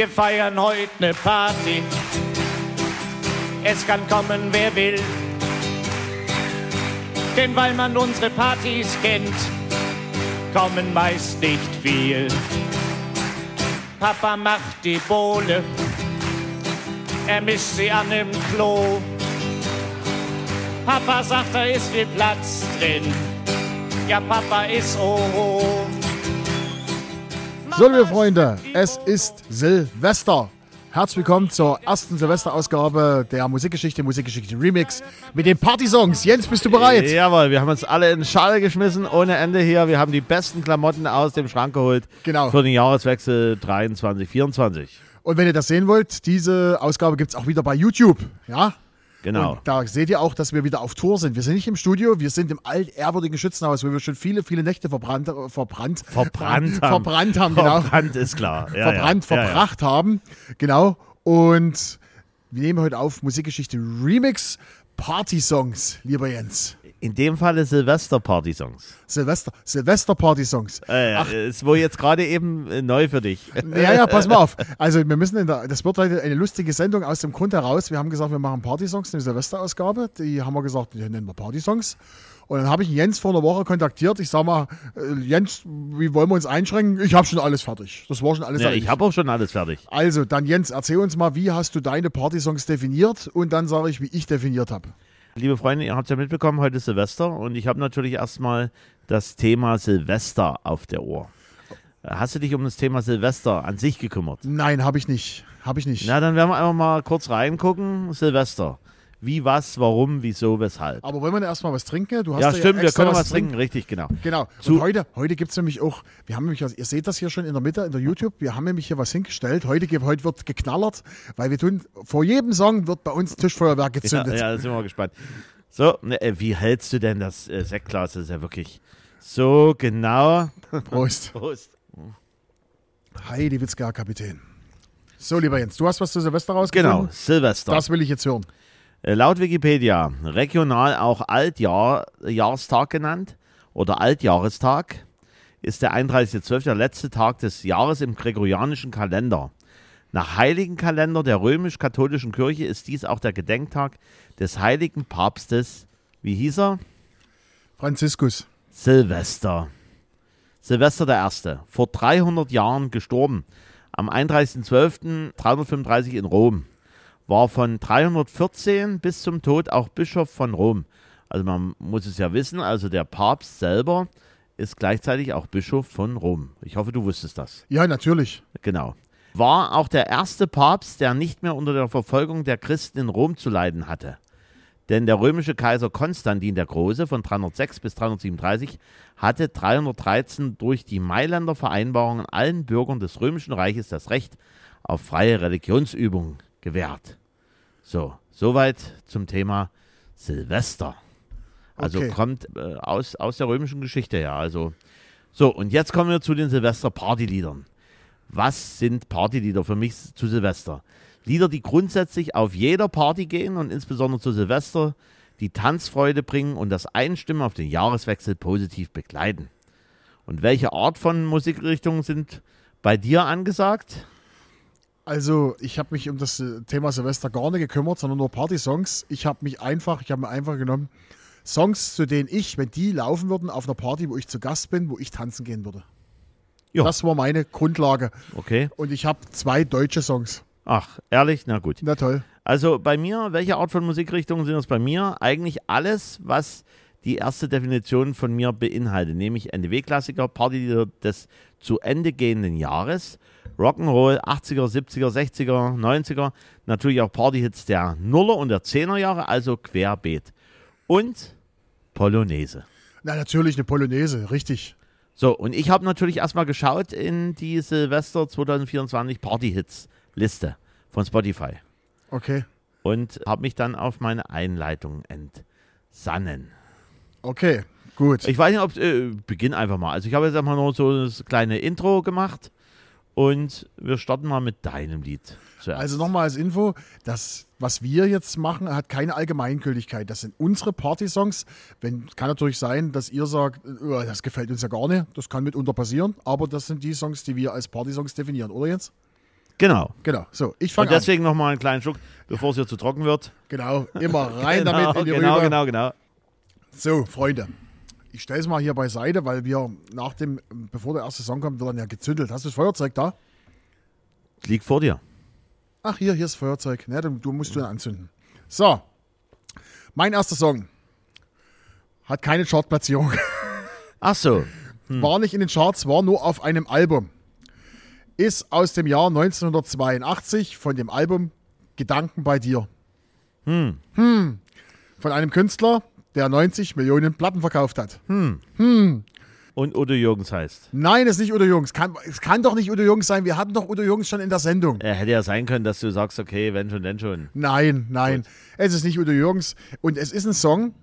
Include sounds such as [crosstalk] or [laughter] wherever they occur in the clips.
Wir feiern heute ne Party. Es kann kommen, wer will. Denn weil man unsere Partys kennt, kommen meist nicht viel. Papa macht die Bohle, er misst sie an dem Klo. Papa sagt, da ist viel Platz drin. Ja, Papa ist oh. So, liebe Freunde, es ist Silvester. Herzlich willkommen zur ersten Silvesterausgabe der Musikgeschichte, Musikgeschichte Remix mit den Partysongs. Jens, bist du bereit? Jawohl, wir haben uns alle in den Schale geschmissen, ohne Ende hier. Wir haben die besten Klamotten aus dem Schrank geholt Genau. für den Jahreswechsel 23, 24. Und wenn ihr das sehen wollt, diese Ausgabe gibt es auch wieder bei YouTube. Ja? Genau. Und da seht ihr auch, dass wir wieder auf Tour sind. Wir sind nicht im Studio, wir sind im altehrwürdigen Schützenhaus, wo wir schon viele, viele Nächte verbrannt, äh, verbrannt, Verbrannt haben. verbrannt haben, genau. Verbrannt ist klar. Ja, verbrannt, ja, ja, verbracht haben. Genau. Und wir nehmen heute auf Musikgeschichte Remix Party-Songs, lieber Jens. In dem Falle Silvester-Party-Songs. Silvester, Silvester-Party-Songs. Äh, Ach. ist wohl jetzt gerade eben äh, neu für dich. Ja, ja, pass mal auf. [laughs] Also wir müssen in der, das wird heute eine lustige Sendung aus dem Grund heraus. Wir haben gesagt, wir machen Party-Songs, eine Silvesterausgabe. Die haben wir gesagt, die nennen wir Party-Songs. Und dann habe ich Jens vor einer Woche kontaktiert. Ich sag mal, äh, Jens, wie wollen wir uns einschränken? Ich habe schon alles fertig. Das war schon alles Ja, fertig. ich habe auch schon alles fertig. Also, dann Jens, erzähl uns mal, wie hast du deine Party-Songs definiert? Und dann sage ich, wie ich definiert habe. Liebe Freunde, ihr habt ja mitbekommen, heute ist Silvester und ich habe natürlich erstmal das Thema Silvester auf der Ohr. Hast du dich um das Thema Silvester an sich gekümmert? Nein, habe ich nicht. Habe ich nicht. Na, dann werden wir einfach mal kurz reingucken. Silvester. Wie, was, warum, wieso, weshalb. Aber wollen wir erstmal was trinken? Du hast Ja, stimmt, wir extra können was trinken, richtig, genau. Genau. Zu- und heute, heute gibt es nämlich auch, wir haben nämlich, ihr seht das hier schon in der Mitte, in der YouTube, wir haben nämlich hier was hingestellt. Heute, heute wird geknallert, weil wir tun, vor jedem Song wird bei uns Tischfeuerwerk [laughs] Ja, gezündet. ja, da sind wir mal gespannt. So, ne, äh, wie hältst du denn das äh, Sektglas? Das ist ja wirklich so genau. [laughs] Prost. Prost. Heidi Witzka, Kapitän. So, lieber Jens, du hast was zu Silvester rausgefunden? Genau, Silvester. Das will ich jetzt hören. Äh, Laut Wikipedia regional auch Altjahrstag genannt oder Altjahrestag ist der 31.12. der letzte Tag des Jahres im gregorianischen Kalender. Nach Heiligenkalender der römisch-katholischen Kirche ist dies auch der Gedenktag des heiligen Papstes, wie hieß er? Franziskus. Silvester. Silvester der Erste, vor 300 Jahren gestorben, am 31.12.335 in Rom. War von 314 bis zum Tod auch Bischof von Rom. Also man muss es ja wissen, also der Papst selber ist gleichzeitig auch Bischof von Rom. Ich hoffe, du wusstest das. Ja, natürlich. Genau. War auch der erste Papst, der nicht mehr unter der Verfolgung der Christen in Rom zu leiden hatte. Denn der römische Kaiser Konstantin der Große von 306 bis 337 hatte 313 durch die Mailänder Vereinbarungen allen Bürgern des römischen Reiches das Recht auf freie Religionsübung gewährt. So, soweit zum Thema Silvester. Also Okay. kommt äh, aus, aus der römischen Geschichte her. Also, so, und jetzt kommen wir zu den Silvester-Partyliedern. Was sind Partylieder für mich zu Silvester? Lieder, die grundsätzlich auf jeder Party gehen und insbesondere zu Silvester die Tanzfreude bringen und das Einstimmen auf den Jahreswechsel positiv begleiten. Und welche Art von Musikrichtungen sind bei dir angesagt? Also, ich habe mich um das äh, Thema Silvester gar nicht gekümmert, sondern nur Party-Songs. Ich habe mich einfach, ich habe mir einfach genommen, Songs, zu denen ich, wenn die laufen würden, auf einer Party, wo ich zu Gast bin, wo ich tanzen gehen würde. Ja. Das war meine Grundlage. Okay. Und ich habe zwei deutsche Songs. Ach, ehrlich? Na gut. Na toll. Also bei mir, welche Art von Musikrichtungen sind das bei mir? Eigentlich alles, was die erste Definition von mir beinhaltet, nämlich NDW-Klassiker, Partylieder des zu Ende gehenden Jahres, Rock'n'Roll, 80er, 70er, 60er, 90er, natürlich auch Partyhits der Nuller und der Zehner Jahre, also querbeet. Und Polonaise. Na, natürlich eine Polonaise, richtig. So, und ich habe natürlich erstmal geschaut in die Silvester 2024 Partyhits-Liste von Spotify Okay. und habe mich dann auf meine Einleitung entsannen. Okay, gut. Ich weiß nicht, ob äh, beginn einfach mal. Also ich habe jetzt einfach nur so das kleine Intro gemacht und wir starten mal mit deinem Lied. Zuerst. Also nochmal als Info, das, was wir jetzt machen, hat keine Allgemeingültigkeit. Das sind unsere Party-Songs. Wenn, kann natürlich sein, dass ihr sagt, äh, das gefällt uns ja gar nicht. Das kann mitunter passieren. Aber das sind die Songs, die wir als Party-Songs definieren, oder Jens? Genau. Genau. So, ich Und fange an. deswegen nochmal einen kleinen Schluck, bevor es hier zu trocken wird. Genau, immer rein [laughs] genau, damit in die genau, Rübe. genau, genau. So, Freunde. Ich stelle es mal hier beiseite, weil wir nach dem, bevor der erste Song kommt, wird dann ja gezündelt. Hast du das Feuerzeug da? Liegt vor dir. Ach, hier, hier ist das Feuerzeug. Ne, du, du musst du ihn anzünden. So, mein erster Song hat keine Chartplatzierung. [laughs] Ach so. War nicht in den Charts, war nur auf einem Album. Ist aus dem Jahr 1982 von dem Album Gedanken bei dir. Hm. Von einem Künstler, der 90 Millionen Platten verkauft hat. Und Udo Jürgens heißt. Nein, es ist nicht Udo Jürgens. Kann, es kann doch nicht Udo Jürgens sein. Wir hatten doch Udo Jürgens schon in der Sendung. Er hätte ja sein können, dass du sagst, okay, wenn schon, denn schon. Nein, nein. Es ist nicht Udo Jürgens. Und es ist ein Song,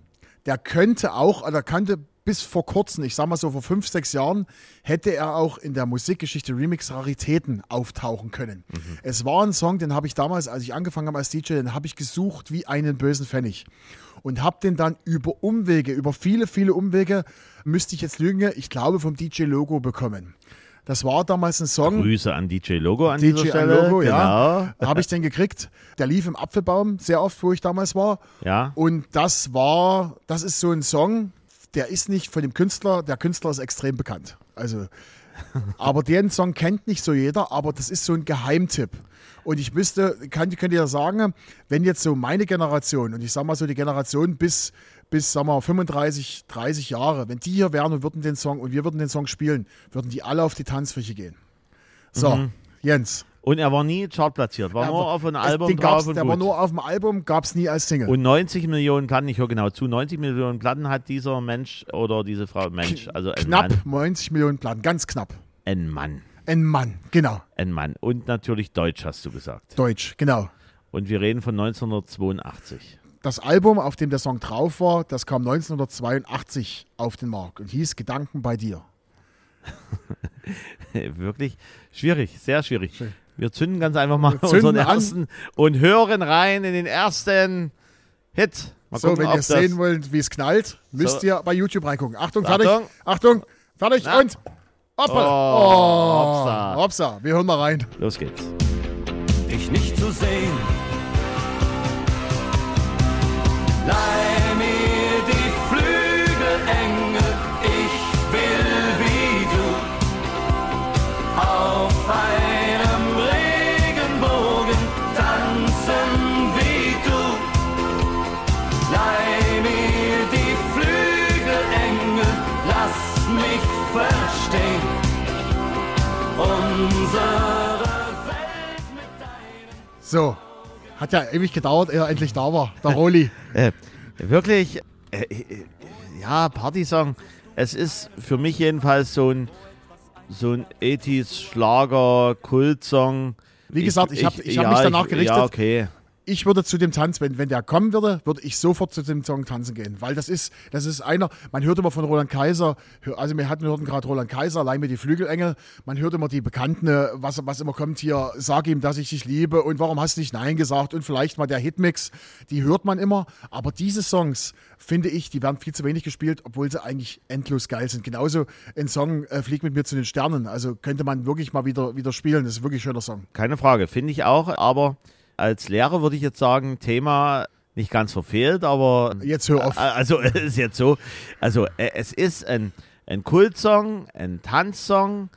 der könnte auch, oder könnte bis vor kurzem, ich sag mal so vor fünf, sechs Jahren, hätte er auch in der Musikgeschichte Remix Raritäten auftauchen können. Es war ein Song, den habe ich damals, als ich angefangen habe als DJ, den habe ich gesucht wie einen bösen Pfennig. Und habe den dann über Umwege, über viele, viele Umwege, müsste ich jetzt lügen, ich glaube vom DJ Logo bekommen. Das war damals ein Song. Grüße an DJ Logo an dieser DJ Stelle. Logo, ja. genau. Habe ich den gekriegt. Der lief im Apfelbaum sehr oft, wo ich damals war. Ja. Und das war, das ist so ein Song, der ist nicht von dem Künstler, der Künstler ist extrem bekannt. Also, [laughs] aber den Song kennt nicht so jeder, aber das ist so ein Geheimtipp. Und ich müsste, kann, könnt ihr ja sagen, wenn jetzt so meine Generation, und ich sag mal so die Generation bis, bis sagen wir, 35, 30 Jahre, wenn die hier wären und würden den Song und wir würden den Song spielen, würden die alle auf die Tanzfläche gehen. So, Mhm. Jens. Und er war nie chartplatziert, war nur auf einem Album den drauf Der war nur auf dem Album, gab es nie als Single. und 90 Millionen Platten, ich höre genau zu, 90 Millionen Platten hat dieser Mensch oder diese Frau, Mensch, also ein knapp Mann, 90 Millionen Platten, ganz knapp. ein Mann, Ein Mann, genau. ein Mann. Und natürlich Deutsch, hast du gesagt. Deutsch, genau. Und wir reden von 1982. Das Album, auf dem der Song drauf war, das kam 1982 auf den Markt und hieß Gedanken bei dir. [laughs] Wirklich schwierig, sehr schwierig. Wir zünden ganz einfach mal unseren an. ersten und hören rein in den ersten Hit. Mal so, gucken, wenn ihr sehen wollt, wie es knallt, müsst So. ihr bei YouTube reingucken. Achtung, fertig. Achtung. Achtung, fertig Na. und hoppala. Oh, Oh, hopsa. Wir hören mal rein. Los geht's. dich nicht zu sehen. Leih So, hat ja ewig gedauert, ehe er endlich da war. Der Roli. [laughs] Äh, wirklich, äh, äh, ja, Partysong. Es ist für mich jedenfalls so ein, so ein 80s Schlager, Kultsong. Wie gesagt, ich hab- ich hab mich danach gerichtet. Ja, okay. Ich würde zu dem Tanz, wenn, wenn der kommen würde, würde ich sofort zu dem Song tanzen gehen. Weil das ist, das ist einer, man hört immer von Roland Kaiser, also wir hatten hörten gerade Roland Kaiser, allein mit die Flügelengel, man hört immer die Bekannten, äh, was, was immer kommt hier, sag ihm, dass ich dich liebe und warum hast du nicht Nein gesagt und vielleicht mal der Hitmix, die hört man immer. Aber diese Songs, finde ich, die werden viel zu wenig gespielt, obwohl sie eigentlich endlos geil sind. Genauso ein Song, äh, Flieg mit mir zu den Sternen, also könnte man wirklich mal wieder, wieder spielen, das ist wirklich ein schöner Song. Keine Frage, finde ich auch. Aber als Lehrer würde ich jetzt sagen, Thema nicht ganz verfehlt, aber Jetzt hör auf. Also [laughs] es ist jetzt so, also es ist ein, ein Kultsong, ein Tanzsong,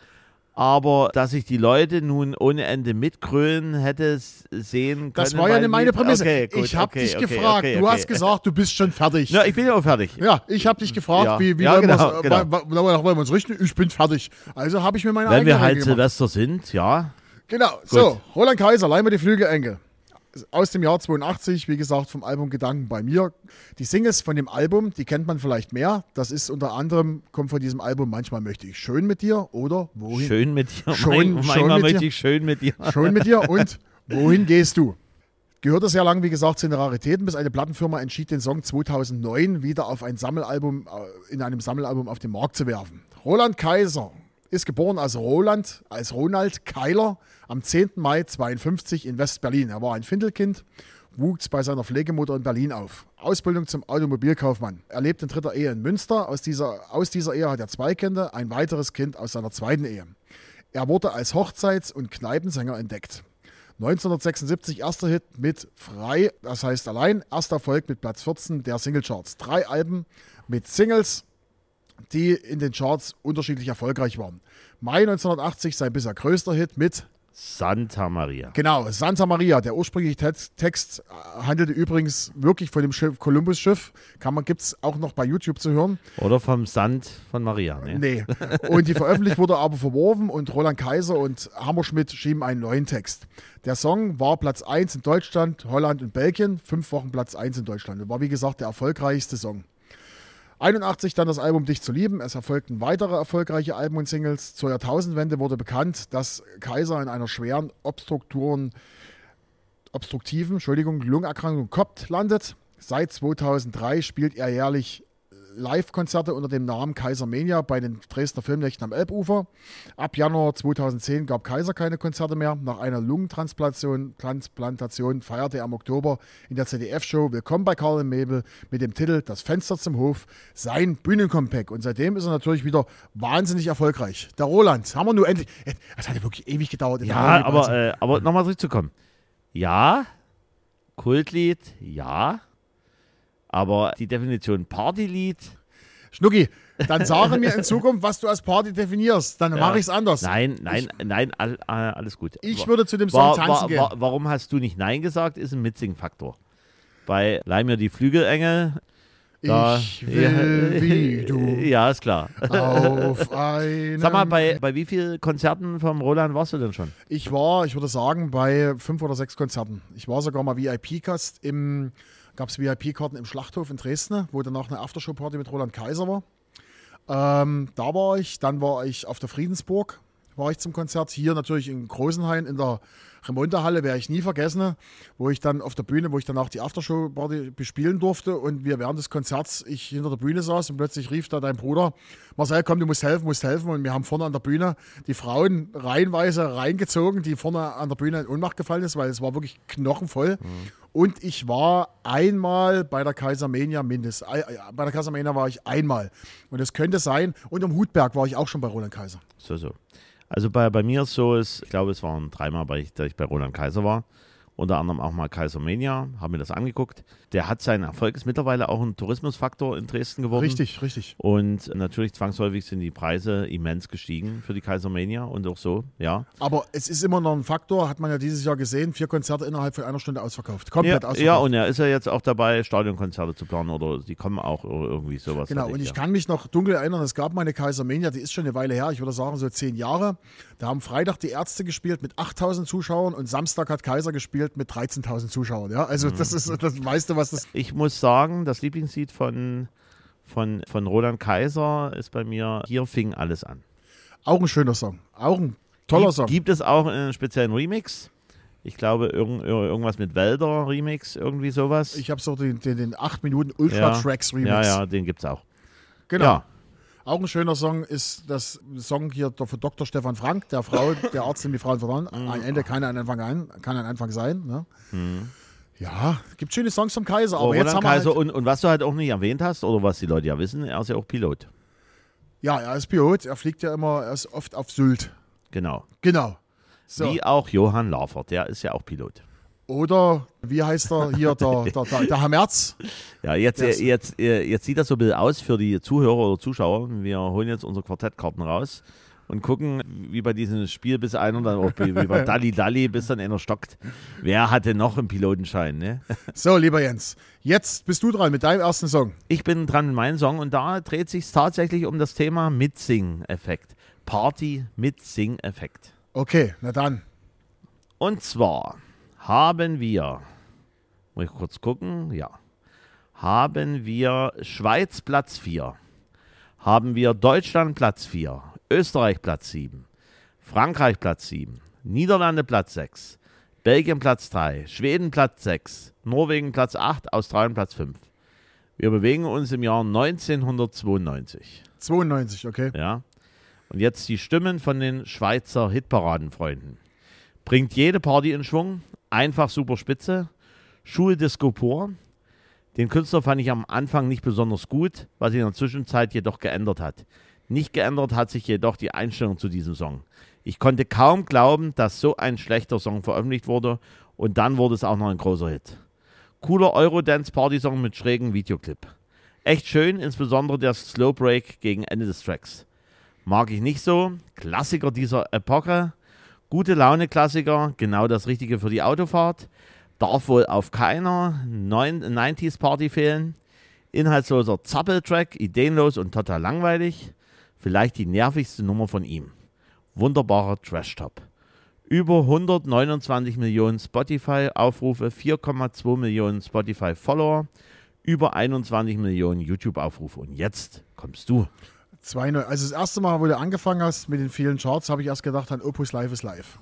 aber dass ich die Leute nun ohne Ende mitgrölen hätte sehen können. Das war ja meine Prämisse. Okay, gut, ich habe okay, dich okay, gefragt. Du hast gesagt, du bist schon fertig. Ja, ich bin ja auch fertig. Ja, ich habe dich gefragt, Ja. wie, wie Ja, wollen, genau, genau. äh, wollen wir uns richten? Ich bin fertig. Also habe ich mir meine Wenn wir eigene halt Regel gemacht. Silvester sind, ja. Genau, so, Roland Kaiser, leih mir die Flügelengel. Aus dem Jahr 82, wie gesagt, vom Album Gedanken bei mir. Die Singles von dem Album, die kennt man vielleicht mehr. Das ist unter anderem, kommt von diesem Album Manchmal möchte ich schön mit dir oder Wohin? Schön mit dir. Schon- Mein, schon manchmal mit möchte dir. ich schön mit dir. Schön mit dir und Wohin gehst du? Gehörte sehr lang, wie gesagt, zu den Raritäten, bis eine Plattenfirma entschied, den Song 2009 wieder auf ein Sammelalbum, äh, in einem Sammelalbum auf den Markt zu werfen. Roland Kaiser ist geboren als Roland, als Ronald Keiler am 10. Mai 52 in West-Berlin. Er war ein Findelkind, wuchs bei seiner Pflegemutter in Berlin auf. Ausbildung zum Automobilkaufmann. Er lebt in dritter Ehe in Münster. Aus dieser, aus dieser Ehe hat er zwei Kinder, ein weiteres Kind aus seiner zweiten Ehe. Er wurde als Hochzeits- und Kneipensänger entdeckt. 1976 erster Hit mit Frei, das heißt allein. Erster Erfolg mit Platz 14 der Singlecharts. Drei Alben mit Singles, die in den Charts unterschiedlich erfolgreich waren. Mai 1980 sein bisher größter Hit mit Santa Maria. Genau, Santa Maria. Der ursprüngliche Text, Text handelte übrigens wirklich von dem Schiff, Columbus-Schiff. Gibt es auch noch bei YouTube zu hören. Oder vom Sand von Maria. Ne? Nee. Und die veröffentlicht wurde aber verworfen und Roland Kaiser und Hammerschmidt schrieben einen neuen Text. Der Song war Platz 1 in Deutschland, Holland und Belgien, fünf Wochen Platz 1 in Deutschland. Und war wie gesagt der erfolgreichste Song. 81 dann das Album Dich zu lieben. Es erfolgten weitere erfolgreiche Alben und Singles. Zur Jahrtausendwende wurde bekannt, dass Kaiser in einer schweren Obstrukturen, obstruktiven Entschuldigung, Lungenerkrankung COPT landet. Seit 2003 spielt er jährlich Live-Konzerte unter dem Namen Kaiser Mania bei den Dresdner Filmnächten am Elbufer. Ab Januar 2010 gab Kaiser keine Konzerte mehr. Nach einer Lungentransplantation Transplantation feierte er im Oktober in der ZDF-Show Willkommen bei Karl Mabel mit dem Titel Das Fenster zum Hof sein Bühnencomeback. Und seitdem ist er natürlich wieder wahnsinnig erfolgreich. Der Roland, haben wir nur endlich. Es hat ja wirklich ewig gedauert. Ja, aber, äh, aber nochmal zurückzukommen. Ja, Kultlied, ja. Aber die Definition Partylied. Schnucki, dann sage mir in Zukunft, was du als Party definierst. Dann ja. mache ich es anders. Nein, nein, ich, nein, all, alles gut. Ich würde zu dem Song war, tanzen war, gehen. War, warum hast du nicht Nein gesagt? Ist ein Mitsing-Faktor. Bei Leih mir die Flügelengel. Da, ich will ja, [laughs] wie du. Ja, ist klar. Auf [laughs] einem Sag mal, bei, bei wie vielen Konzerten vom Roland warst du denn schon? Ich war, ich würde sagen, bei fünf oder sechs Konzerten. Ich war sogar mal VIP-Gast im gab es VIP-Karten im Schlachthof in Dresden, wo danach eine Aftershow-Party mit Roland Kaiser war. Ähm, da war ich, dann war ich auf der Friedensburg, war ich zum Konzert. Hier natürlich in Großenhain in der Remontehalle, werde ich nie vergessen, wo ich dann auf der Bühne, wo ich danach die Aftershow-Party bespielen durfte und wir während des Konzerts, ich hinter der Bühne saß und plötzlich rief da dein Bruder, Marcel, komm, du musst helfen, musst helfen. Und wir haben vorne an der Bühne die Frauen reihenweise reingezogen, die vorne an der Bühne in Ohnmacht gefallen ist, weil es war wirklich knochenvoll. Mhm. Und ich war einmal bei der Kaisermania mindestens. Bei der Kaisermania war ich einmal. Und es könnte sein, und am Hutberg war ich auch schon bei Roland Kaiser. So, so. Also bei, bei mir ist so, ist, ich glaube, es waren dreimal, weil ich, ich bei Roland Kaiser war unter anderem auch mal Kaisermania, haben mir das angeguckt. Der hat seinen Erfolg, ist mittlerweile auch ein Tourismusfaktor in Dresden geworden. Richtig, richtig. Und natürlich zwangsläufig sind die Preise immens gestiegen für die Kaisermania und auch so, ja. Aber es ist immer noch ein Faktor, hat man ja dieses Jahr gesehen, vier Konzerte innerhalb von einer Stunde ausverkauft. Komplett ja, ausverkauft. Ja, und er ist ja jetzt auch dabei, Stadionkonzerte zu planen oder die kommen auch irgendwie sowas. Genau, und ich ja. kann mich noch dunkel erinnern, es gab meine Kaisermania, die ist schon eine Weile her, ich würde sagen so zehn Jahre. Da haben Freitag die Ärzte gespielt mit 8000 Zuschauern und Samstag hat Kaiser gespielt mit 13.000 Zuschauern. Ja, also mhm. das ist das meiste, was das. Ich muss sagen, das Lieblingslied von, von, von Roland Kaiser ist bei mir Hier fing alles an. Auch ein schöner Song. Auch ein toller gibt, Song. Gibt es auch einen speziellen Remix? Ich glaube, irgend, irgendwas mit Wälder Remix, irgendwie sowas. Ich habe so den, den, den 8 Minuten Ultra Tracks Remix. Ja, ja, den gibt es auch. Genau. Ja. Auch ein schöner Song ist das Song hier von Dr. Stefan Frank, der Frau, der Arzt, dem die Frauen vertrauen. Ein Ende kann ein Anfang, ein, kann ein Anfang sein. Ne? Mhm. Ja, gibt schöne Songs vom Kaiser. Aber, aber jetzt haben Kaiser halt und, und was du halt auch nicht erwähnt hast, oder was die Leute ja wissen, er ist ja auch Pilot. Ja, er ist Pilot. Er fliegt ja immer, er ist oft auf Sylt. Genau. Genau. So. Wie auch Johann Lafert, der ist ja auch Pilot. Oder wie heißt er hier, der, der, der, der Herr Merz? Ja, jetzt, jetzt, jetzt, jetzt sieht das so ein bisschen aus für die Zuhörer oder Zuschauer. Wir holen jetzt unsere Quartettkarten raus und gucken, wie bei diesem Spiel bis einer dann auch, wie, wie bei [laughs] Dalli Dalli, bis dann einer stockt. Wer hatte noch einen Pilotenschein, ne? [laughs] So, lieber Jens, jetzt bist du dran mit deinem ersten Song. Ich bin dran mit meinem Song und da dreht sich tatsächlich um das Thema Mitsing-Effekt. Party-Mitsing-Effekt. Okay, na dann. Und zwar haben wir, muss ich kurz gucken, ja, haben wir Schweiz Platz 4, haben wir Deutschland Platz 4, Österreich Platz 7, Frankreich Platz 7, Niederlande Platz 6, Belgien Platz 3, Schweden Platz 6, Norwegen Platz 8, Australien Platz 5. Wir bewegen uns im Jahr 1992. 92, okay. Ja. Und jetzt die Stimmen von den Schweizer Hitparadenfreunden. Bringt jede Party in Schwung, einfach super spitze. Schuldisco pur. Den Künstler fand ich am Anfang nicht besonders gut, was sich in der Zwischenzeit jedoch geändert hat. Nicht geändert hat sich jedoch die Einstellung zu diesem Song. Ich konnte kaum glauben, dass so ein schlechter Song veröffentlicht wurde und dann wurde es auch noch ein großer Hit. Cooler Eurodance-Party-Song mit schrägen Videoclip. Echt schön, insbesondere der Slow Break gegen Ende des Tracks. Mag ich nicht so. Klassiker dieser Epoche. Gute Laune-Klassiker, genau das Richtige für die Autofahrt. Darf wohl auf keiner 90s Party fehlen. Inhaltsloser Zappeltrack, ideenlos und total langweilig. Vielleicht die nervigste Nummer von ihm. Wunderbarer Trash-Top. Über 129 Millionen Spotify-Aufrufe, 4,2 Millionen Spotify-Follower, über 21 Millionen YouTube-Aufrufe. Und jetzt kommst du. Zwei, Neu- also das erste Mal, wo du angefangen hast mit den vielen Charts, habe ich erst gedacht, an Opus Live ist live.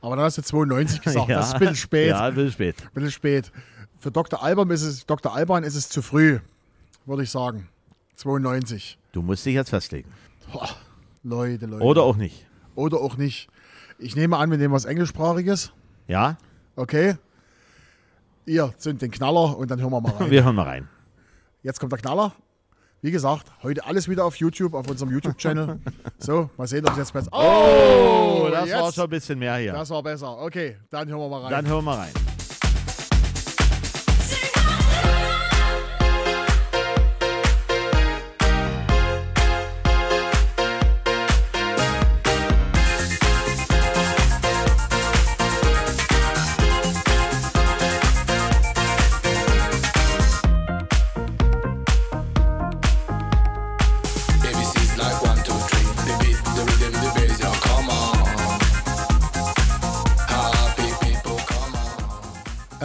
Aber dann hast du 92 gesagt, das ist ein [laughs] bisschen spät. Ja, ein bisschen spät. Ein bisschen spät. Für Dr. Alban ist es, Dr. Alban ist es zu früh, würde ich sagen. 92. Du musst dich jetzt festlegen. Boah, Leute, Leute. Oder auch nicht. Oder auch nicht. Ich nehme an, wir nehmen was Englischsprachiges. Ja? Okay. Ihr zündet den Knaller und dann hören wir mal [laughs] rein. Wir hören mal rein. Jetzt kommt der Knaller. Wie gesagt, heute alles wieder auf YouTube, auf unserem YouTube-Channel. [laughs] So, mal sehen, ob es jetzt besser. Oh, das jetzt. war schon ein bisschen mehr hier. Das war besser. Okay, dann hören wir mal rein. Dann hören wir mal rein.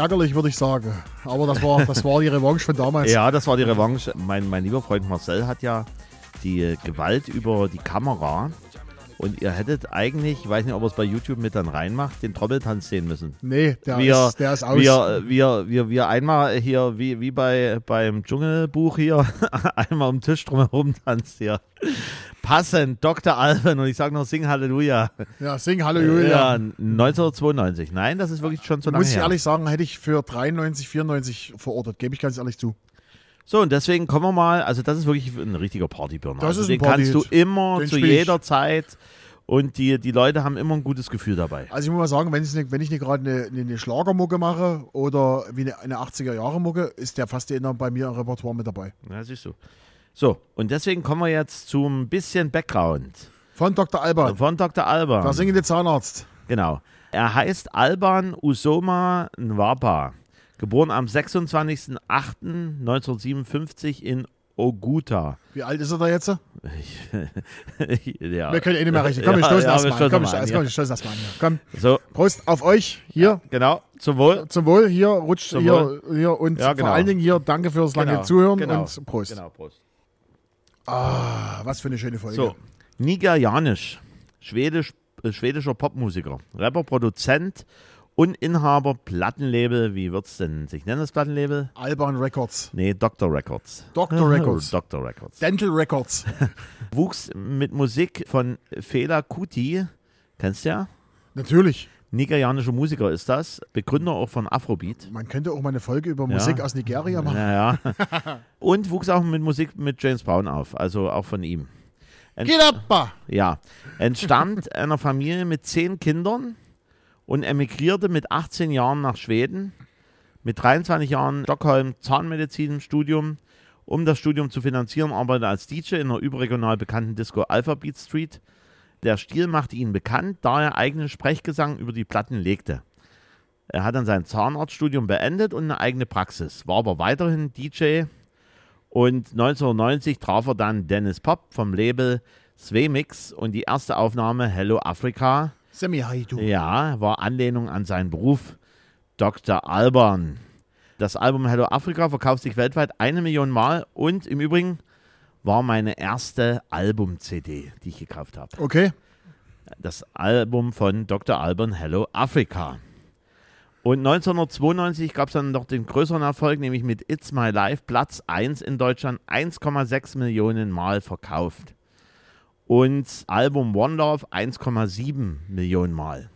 Ärgerlich, würde ich sagen. Aber das war, das war die Revanche von damals. Ja, das war die Revanche. Mein, mein lieber Freund Marcel hat ja die Gewalt über die Kamera. Und ihr hättet eigentlich, ich weiß nicht, ob er es bei YouTube mit dann reinmacht, den Trommeltanz sehen müssen. Nee, der, wir, ist, der ist aus. Wir, wir, wir, wir einmal hier, wie, wie bei, beim Dschungelbuch hier, [laughs] einmal um den Tisch drumherum tanzt hier. Passend, Dr. Alban und ich sage noch Sing Halleluja. ja, sing Ja, Halleluja. 1992. Nein, das ist wirklich schon so lange Muss ich her. ehrlich sagen, hätte ich für 93, 94 verortet. Gebe ich ganz ehrlich zu. So, und deswegen kommen wir mal, also das ist wirklich ein richtiger Partyburner. Das also ist den ein Partyhit. kannst du immer Den zu spiel ich. jeder Zeit und die, die Leute haben immer ein gutes Gefühl dabei. Also ich muss mal sagen, wenn, nicht, wenn ich nicht gerade eine, eine, eine Schlagermucke mache oder wie eine, eine 80er-Jahre-Mucke, ist der fast immer bei mir im Repertoire mit dabei. Ja, siehst du. So, und deswegen kommen wir jetzt zum bisschen Background Von Dr. Alban, von Dr. Alban. der singende Zahnarzt. Genau. Er heißt Alban Usoma Nwapa. Geboren am 26.08.1957 in Oguta. Wie alt ist er da jetzt? [laughs] ja. Wir können eh nicht mehr rechnen. Komm, wir Ja, stoßen ja, erst wir mal an. Komm, mal wir an, stoßen- ja. komm, wir stoßen erst mal an. Komm, So, Prost auf euch. Hier, genau. Zum Wohl. zum Wohl. Hier rutscht hier, hier und Ja, genau. vor allen Dingen hier danke fürs lange Genau, Zuhören genau, und Prost. Genau, Prost. Ah, was für eine schöne Folge. So, Nigerianisch, Schwedisch, äh, schwedischer Popmusiker, Rapper, Produzent und Inhaber Plattenlabel. Wie wird's denn sich nennen, das Plattenlabel? Alban Records, Nee, Dr. Records. Dr. Records, Dr. Records. Dental Records. [laughs] Wuchs mit Musik von Fela Kuti, kennst du ja? Natürlich. Nigerianischer Musiker ist das, Begründer auch von Afrobeat. Man könnte auch mal eine Folge über Ja. Musik aus Nigeria machen. Ja, ja. [laughs] Und wuchs auch mit Musik mit James Brown auf, also auch von ihm. Ent-. Ja, entstammt [laughs] einer Familie mit zehn Kindern und emigrierte mit 18 Jahren nach Schweden. Mit 23 Jahren Stockholm Zahnmedizin-Studium. Um das Studium zu finanzieren, arbeitete er als DJ in der überregional bekannten Disco Alphabet Street. Der Stil machte ihn bekannt, da er eigenen Sprechgesang über die Platten legte. Er hat dann sein Zahnarztstudium beendet und eine eigene Praxis, war aber weiterhin DJ und 1990 traf er dann Dennis Pop vom Label Swemix und die erste Aufnahme Hello Africa, Semi Haidu. ja, war Anlehnung an seinen Beruf Dr. Alban. Das Album Hello Africa verkauft sich weltweit eine Million Mal und im Übrigen war meine erste Album-CD, die ich gekauft habe. Okay. Das Album von Dr. Alban Hello Africa. Und 1992 gab es dann noch den größeren Erfolg, nämlich mit It's My Life, Platz 1 in Deutschland, 1,6 Millionen Mal verkauft. Und Album One Love 1,7 Millionen Mal.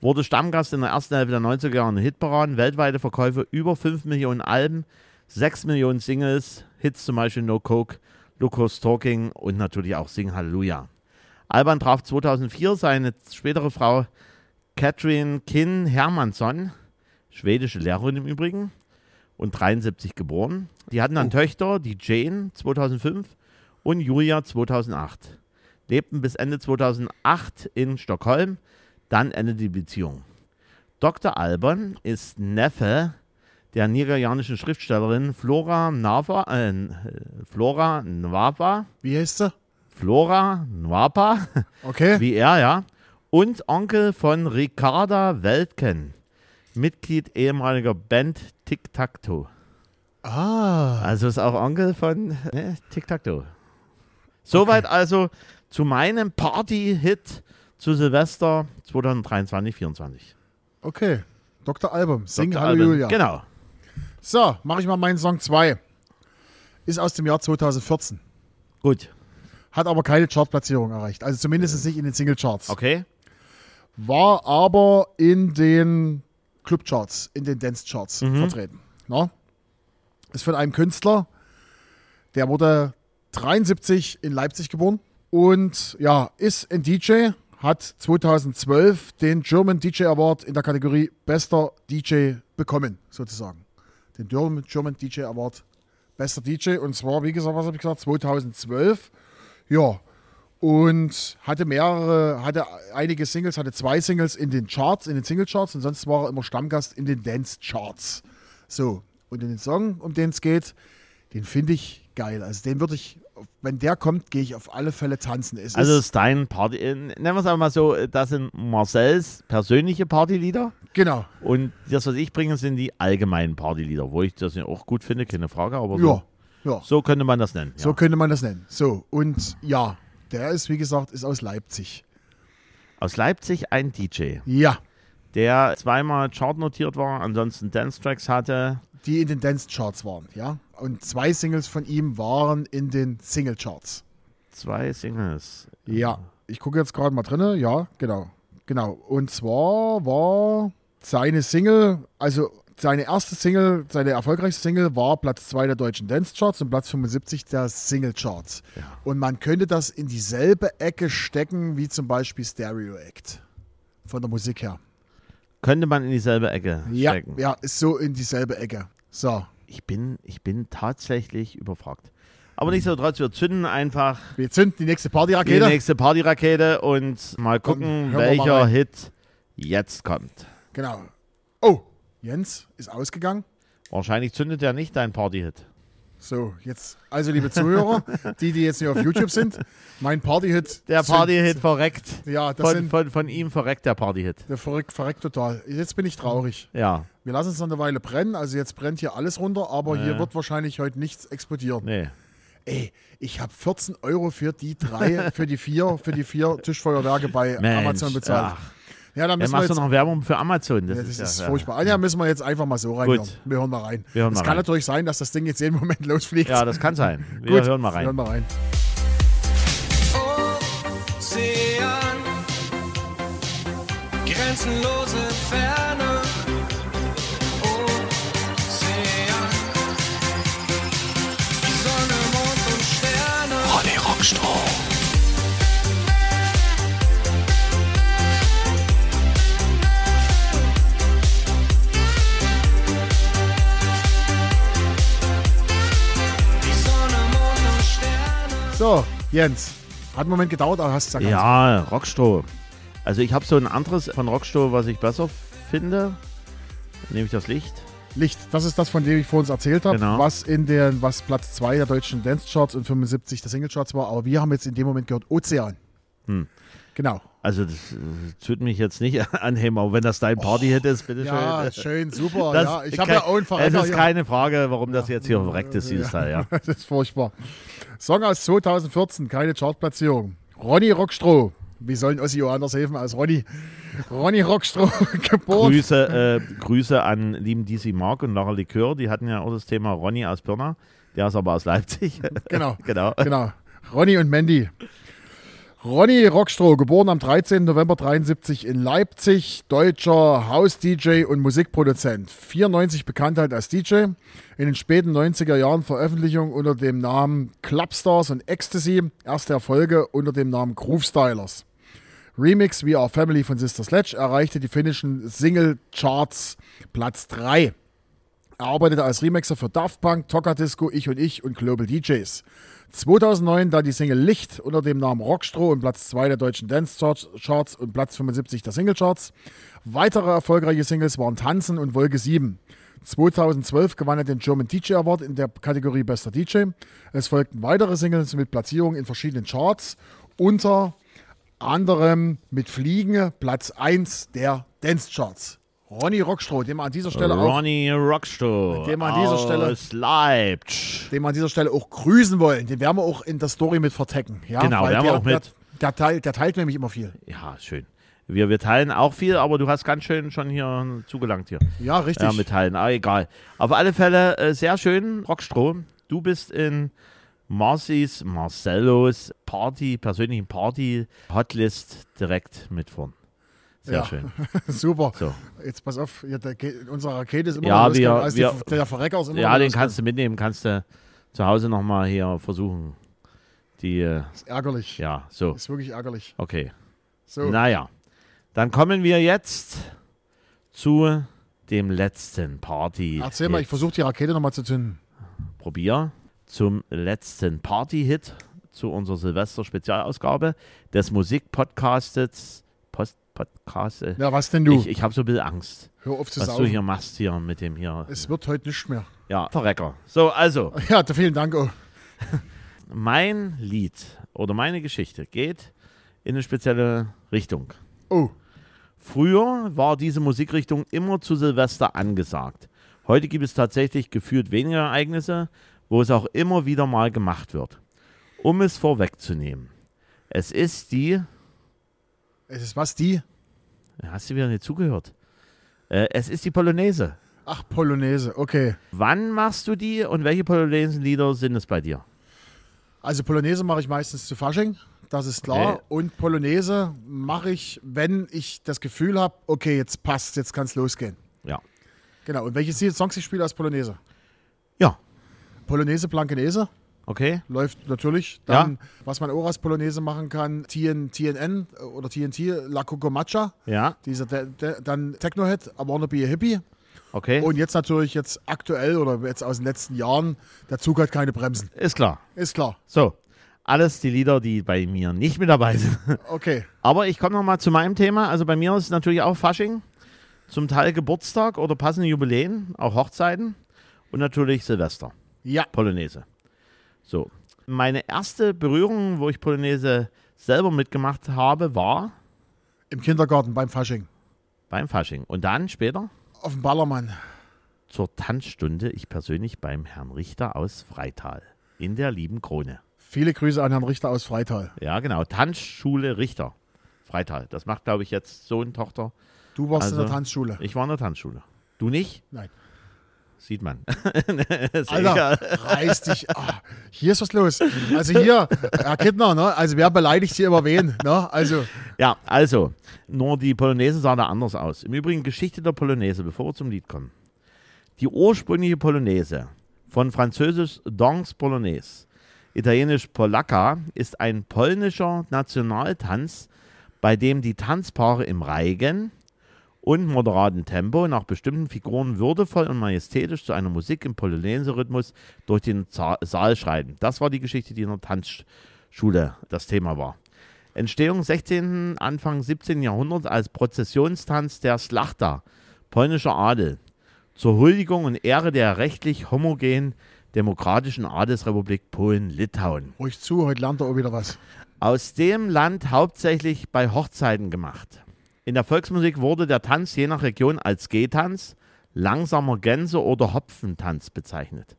Wurde Stammgast in der ersten Hälfte der 90er Jahre in Hitparaden, weltweite Verkäufe über 5 Millionen Alben, 6 Millionen Singles, Hits zum Beispiel No Coke, Lucas Talking und natürlich auch Sing Hallelujah. Alban traf 2004 seine spätere Frau Catherine Kinn Hermansson, schwedische Lehrerin im Übrigen, und 73 geboren. Die hatten dann Töchter, die Jane 2005 und Julia 2008. Lebten bis Ende 2008 in Stockholm, dann endete die Beziehung. Dr. Alban ist Neffe der nigerianischen Schriftstellerin Flora Nava, äh, Flora Nwapa, Wie heißt sie? Flora Nwapa, Okay. [laughs] wie er, ja, und Onkel von Ricarda Weltken, Mitglied ehemaliger Band Tic Tac Toe. Ah. Also ist auch Onkel von ne, Tic Tac Toe. Soweit also zu meinem Party-Hit zu Silvester 2023, 2024. Okay. Dr. Album. Sing Dr. Hallo Alban. Julia. Genau. So, mache ich mal meinen Song 2. Ist aus dem Jahr 2014. Gut. Hat aber keine Chartplatzierung erreicht. Also zumindest nicht in den Singlecharts. Okay. War aber in den Clubcharts, in den Dance-Charts Mhm. vertreten. No? Ist von einem Künstler, der wurde 73 in Leipzig geboren und ja, ist ein DJ, hat 2012 den German DJ Award in der Kategorie Bester DJ bekommen, sozusagen. Den German DJ Award Bester DJ und zwar, wie gesagt, was habe ich gesagt, 2012. Ja, und hatte mehrere, hatte einige Singles, hatte zwei Singles in den Charts, in den Singlecharts und sonst war er immer Stammgast in den Dance-Charts. So, und den Song, um den es geht, den finde ich geil. Also den würde ich, wenn der kommt, gehe ich auf alle Fälle tanzen. Es Also ist, ist dein Party, äh, nennen wir es einfach mal so, das sind Marcells persönliche Partylieder genau, und das, was ich bringe, sind die allgemeinen Partylieder, wo ich das ja auch gut finde, keine Frage, aber ja, so, ja. so könnte man das nennen. So ja. könnte man das nennen. So, und ja, der ist, wie gesagt, ist aus Leipzig. Aus Leipzig ein DJ, Ja, der zweimal chartnotiert war, ansonsten Dance-Tracks hatte. Die in den Dance-Charts waren, ja. Und zwei Singles von ihm waren in den Single-Charts. Zwei Singles. Ja, ich gucke jetzt gerade mal drinne. Ja, genau. Genau. Und zwar war seine Single, also seine erste Single, seine erfolgreichste Single war Platz 2 der deutschen Dance-Charts und Platz 75 der Single-Charts. Und man könnte das in dieselbe Ecke stecken wie zum Beispiel Stereo Act. Von der Musik her. Könnte man in dieselbe Ecke Ja, stecken. ja, ist so in dieselbe Ecke. So, Ich, bin, ich bin tatsächlich überfragt. Aber nichtsdestotrotz, wir zünden einfach wir zünden die nächste die Partyrakete. nächste Partyrakete und mal gucken, mal welcher rein. Hit jetzt kommt. Genau. Oh, Jens ist ausgegangen. Wahrscheinlich zündet er nicht dein Partyhit. So, jetzt, also liebe Zuhörer, [laughs] die, die jetzt hier auf YouTube sind, mein Partyhit. Der Partyhit verreckt. Ja, das Von, sind, von, von ihm verreckt der Partyhit. der verreckt, verreckt total. Jetzt bin ich traurig. Ja, Wir lassen es noch eine Weile brennen, also jetzt brennt hier alles runter, aber hier Ja. wird wahrscheinlich heute nichts explodieren. nee. Ey, ich habe 14 Euro für die drei, für die vier, für die vier Tischfeuerwerke bei Mensch, Amazon bezahlt. ach. Ja, dann Ja, müssen wir machst du jetzt, noch Werbung für Amazon? Das, ja, das ja, ist ja. furchtbar. Ja, müssen wir jetzt einfach mal so reinhören. Gut. Wir hören mal rein. Wir es kann rein. natürlich sein, dass das Ding jetzt jeden Moment [laughs] losfliegt. Ja, das kann sein. Wir Gut, hören mal Wir hören rein. mal rein. Ozean, grenzenlose Ferne. Ozean, Sonne, Mond und Sterne. Ronny Rockstroh. So, Jens, hat einen Moment gedauert, aber hast es erkannt. Ja, Rockstroh. Also ich habe so ein anderes von Rockstroh, was ich besser finde. Nehme ich das Licht. Licht, das ist das, von dem ich vorhin erzählt habe, Genau. was in den, was Platz 2 der deutschen Dance-Charts und 75 der Single-Charts war. Aber wir haben jetzt in dem Moment gehört Ozean. Hm. Genau. Also das tut mich jetzt nicht [laughs] anheben, aber wenn das dein Partyhit ist, bitteschön. Ja, schön, super. Das- ja, ich habe ja auch einen Es ist keine Frage, warum das jetzt hier verreckt ist, dieses Teil, ja. [laughs] Das ist furchtbar. Song aus 2014, keine Chartplatzierung. Ronny Rockstroh. Wie sollen Ossi Johannes helfen als Ronny? Ronny Rockstroh, [laughs] geboren. Grüße, äh, Grüße an lieben DC Mark und Lara Likör, die hatten ja auch das Thema Ronny aus Pirna. Der ist aber aus Leipzig. Genau. [laughs] genau. Genau. Ronny und Mandy. Ronny Rockstroh, geboren am 13. November 73 in Leipzig, deutscher Haus-DJ und Musikproduzent. 94 Bekanntheit als DJ. In den späten 90er Jahren Veröffentlichung unter dem Namen Clubstars und Ecstasy. Erste Erfolge unter dem Namen Groove Stylers. Remix We Are Family von Sister Sledge erreichte die finnischen Single-Charts Platz 3. Er arbeitete als Remixer für Daft Punk, Toka Disco, Ich und Ich und Global DJs. 2009 dann die Single Licht unter dem Namen Rockstroh und Platz 2 der deutschen Dance Charts- Charts und Platz 75 der Single Charts. Weitere erfolgreiche Singles waren Tanzen und Wolke 7. 2012 gewann er den German DJ Award in der Kategorie Bester DJ. Es folgten weitere Singles mit Platzierungen in verschiedenen Charts, unter anderem mit Fliegen Platz 1 der Dance Charts. Ronny Rockstroh, dem an dieser Stelle auch Ronny Rockstroh Dem an dieser Stelle- aus Leipzig. den wir an dieser Stelle auch grüßen wollen. Den werden wir auch in der Story mit vertecken. Ja, Genau, werden wir der, auch mit. Der, der, teilt, der teilt nämlich immer viel. Ja, schön. Wir, wir teilen auch viel, aber du hast ganz schön schon hier zugelangt hier. Ja, richtig. Ja, mit teilen. Ah, egal. Auf alle Fälle äh, sehr schön. Rockstroh, du bist in Marcis, Marcellos Party, persönlichen Party, Hotlist direkt mit vorn. Sehr Ja. schön. [laughs] Super. So. Jetzt pass auf, ja, der, unsere Rakete ist immer Ja, noch wir- als wir- die, der Verrecker ist immer Ja, den kannst du mitnehmen, kannst du zu Hause nochmal hier versuchen. Die, äh, ist ärgerlich. ja, so. Ist wirklich ärgerlich. Okay. So, Naja, dann kommen wir jetzt zu dem letzten Party. erzähl mal, ich versuche die Rakete nochmal zu zünden. Probier zum letzten Party-Hit zu unserer Silvester-Spezialausgabe des Musikpodcasts. Post Podcast. Ja, was denn du? Ich, ich habe so ein bisschen Angst, Hör auf zu was du saugen. hier machst hier mit dem hier. Es wird heute nicht mehr. Ja, Verrecker. So, also, [laughs] Ja, da- vielen Dank. Oh. [laughs] mein Lied oder meine Geschichte geht in eine spezielle Richtung. oh, Früher war diese Musikrichtung immer zu Silvester angesagt. Heute gibt es tatsächlich gefühlt weniger Ereignisse, wo es auch immer wieder mal gemacht wird. Um es vorwegzunehmen. Es ist die. Es ist was die? Hast du wieder nicht zugehört? Äh, es ist die Polonaise. Ach, Polonaise, okay. Wann machst du die und welche Polonaisenlieder sind es bei dir? Also Polonaise mache ich meistens zu Fasching, das ist klar. Okay. Und Polonaise mache ich, wenn ich das Gefühl habe, okay, jetzt passt, jetzt kann es losgehen. Ja. Genau. Und welche Songs ich spiele als Polonaise? Ja. Polonaise Blankenese Okay. läuft natürlich. Dann, was man als Polonaise machen kann, TN, TNN oder TNT, La Cucumaccia, Ja. dieser, der, der, dann Techno-Hit, I Wanna Be a Hippie. Okay. Und jetzt natürlich jetzt aktuell oder jetzt aus den letzten Jahren, der Zug hat keine Bremsen. ist klar. Ist klar. So. Alles die Lieder, die bei mir nicht mit dabei sind. [laughs] Okay. Aber ich komme nochmal zu meinem Thema. Also bei mir ist es natürlich auch Fasching. Zum Teil Geburtstag oder passende Jubiläen, auch Hochzeiten. Und natürlich Silvester. Ja. Polonaise. So. Meine erste Berührung, wo ich Polonaise selber mitgemacht habe, war Im Kindergarten beim Fasching. beim Fasching. Und dann später Auf dem Ballermann. zur Tanzstunde, ich persönlich beim Herrn Richter aus Freital. In der lieben Krone. Viele Grüße an Herrn Richter aus Freital. Ja, genau. Tanzschule Richter. Freital. Das macht, glaube ich, jetzt Sohn, Tochter. Du warst in der Also, Tanzschule. Ich war in der Tanzschule. Du nicht? Nein. Sieht man. [laughs] Alter, reiß dich. Ah, hier ist was los. Also hier, Herr Kittner, ne? also wer beleidigt hier immer wen? Ne? Also, Ja, also, nur die Polonaise sah da anders aus. Im Übrigen Geschichte der Polonaise, bevor wir zum Lied kommen. Die ursprüngliche Polonaise, von französisch Danse Polonaise, italienisch Polacca, ist ein polnischer Nationaltanz, bei dem die Tanzpaare im Reigen und moderaten Tempo nach bestimmten Figuren würdevoll und majestätisch zu einer Musik im Polonaise-Rhythmus durch den Za- Saal schreiten. Das war die Geschichte, die in der Tanzschule das Thema war. Entstehung 16., Anfang 17. Jahrhundert als Prozessionstanz der Slachta, polnischer Adel, zur Huldigung und Ehre der rechtlich homogenen demokratischen Adelsrepublik Polen-Litauen. ruhig zu, heute lernt er auch wieder was. Aus dem Land hauptsächlich bei Hochzeiten gemacht. In der Volksmusik wurde der Tanz je nach Region als Gehtanz, langsamer Gänse- oder Hopfentanz bezeichnet.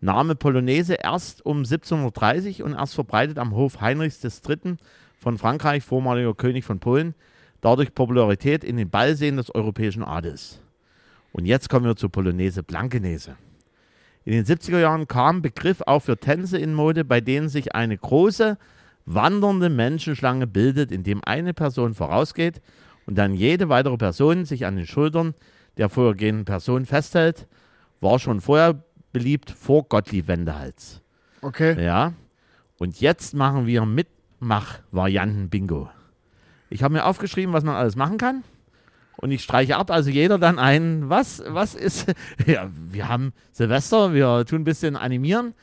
Name Polonaise erst um 1730 und erst verbreitet am Hof Heinrichs III. von Frankreich, vormaliger König von Polen, dadurch Popularität in den Ballseen des europäischen Adels. Und jetzt kommen wir zur Polonaise Blankenese. In den 70er Jahren kam Begriff auch für Tänze in Mode, bei denen sich eine große, wandernde Menschenschlange bildet, indem eine Person vorausgeht und dann jede weitere Person sich an den Schultern der vorhergehenden Person festhält, war schon vorher beliebt vor Gottlieb Wendehals. Okay. Ja. Und jetzt machen wir Mitmach-Varianten-Bingo. Ich habe mir aufgeschrieben, was man alles machen kann. Und ich streiche ab, also jeder dann ein, was, was ist, [laughs] ja, wir haben Silvester, wir tun ein bisschen animieren.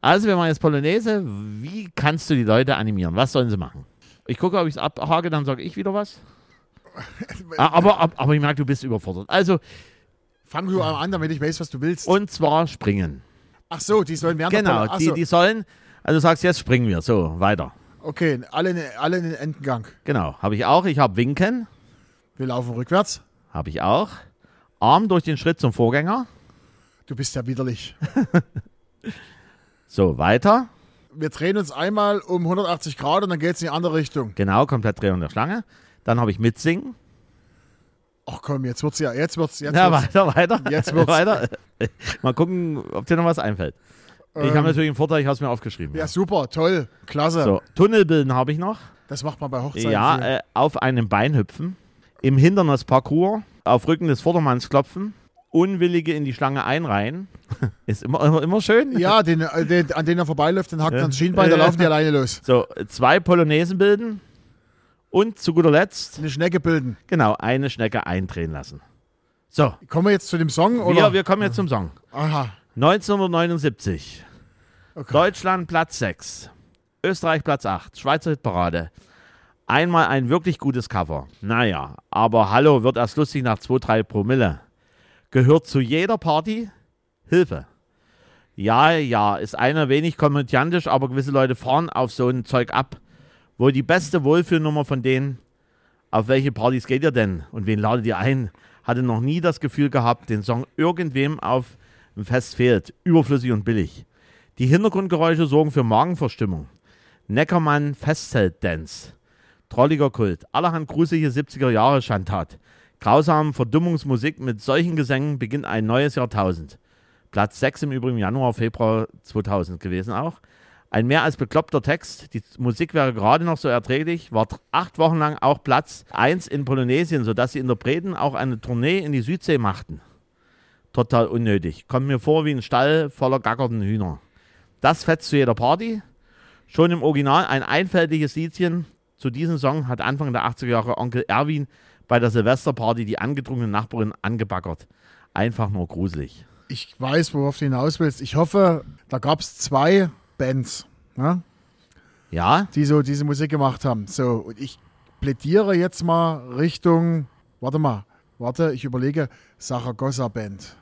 Also wir machen jetzt Polonaise. Wie kannst du die Leute animieren? Was sollen sie machen? Ich gucke, ob ich es abhake, dann sage ich wieder was. Ah, [laughs] aber, aber, aber ich merke, du bist überfordert. Also, Fang du an, damit ich weiß, was du willst. und zwar springen. Ach so, die sollen während Genau, die, so. die sollen, also du sagst jetzt springen wir. So, weiter. Okay, alle, in- alle in den Endengang. Genau, habe ich auch. Ich habe Winken, Wir laufen rückwärts. habe ich auch. Arm durch den Schritt zum Vorgänger. Du bist ja widerlich. [laughs] So, weiter. Wir drehen uns einmal um 180 Grad und dann geht es in die andere Richtung. Genau, komplett Drehung der Schlange. Dann habe ich Mitsingen. Ach komm, jetzt wird's ja, jetzt wird's, jetzt Ja, wird's. weiter, weiter. Jetzt wird's. weiter. [laughs] Mal gucken, ob dir noch was einfällt. ich Ähm, habe natürlich einen Vorteil, ich habe es mir aufgeschrieben. Ja, super, toll, klasse. So, Tunnelbilden habe ich noch. Das macht man bei Hochzeiten. Ja, äh, auf einem Bein hüpfen. Im Hindernisparcours. Auf Rücken des Vordermanns klopfen. Unwillige in die Schlange einreihen. [laughs] Ist immer, immer, immer schön. ja den, äh, den, an denen er vorbeiläuft, den hackt Ja. ans Schienbein, da Ja. laufen die alleine los. So, zwei Polonaisen bilden. Und zu guter Letzt, Eine Schnecke bilden. genau, eine Schnecke eindrehen lassen. So, Kommen wir jetzt zu dem Song? Oder? wir, wir kommen jetzt zum Song. Aha. 1979. Okay. Deutschland Platz 6. Österreich Platz 8. Schweizer Hitparade. Einmal ein wirklich gutes Cover. Naja, aber hallo, wird erst lustig nach 2, 3 Promille. Gehört zu jeder Party? Hilfe. Ja, ja, ist einer wenig komödiantisch, aber gewisse Leute fahren auf so ein Zeug ab. Wohl die beste Wohlfühlnummer von denen. Auf welche Partys geht ihr denn? Und wen ladet ihr ein? Hatte noch nie das Gefühl gehabt, den Song irgendwem auf dem Fest fehlt. Überflüssig und billig. Die Hintergrundgeräusche sorgen für Magenverstimmung. Neckermann Festzelt-Dance. Trolliger Kult. Allerhand gruselige 70er Jahre Schandtat. Grausam Verdummungsmusik mit solchen Gesängen beginnt ein neues Jahrtausend. Platz 6 im Übrigen Januar, Februar 2000 gewesen auch. Ein mehr als bekloppter Text. Die Musik wäre gerade noch so erträglich, war acht Wochen lang auch Platz 1 in Polynesien, sodass die Interpreten auch eine Tournee in die Südsee machten. Total unnötig. Kommt mir vor wie ein Stall voller gackerten Hühner. Das fetzt zu jeder Party. Schon im Original ein einfältiges Liedchen. Zu diesem Song hat Anfang der 80er Jahre Onkel Erwin bei der Silvesterparty die angetrunkene Nachbarin angebaggert. Einfach nur gruselig. Ich weiß, worauf du hinaus willst. Ich hoffe, da gab es zwei Bands, ne, Ja, die so diese Musik gemacht haben. So, und ich plädiere jetzt mal Richtung, warte mal, warte, ich überlege, Saragossa Band.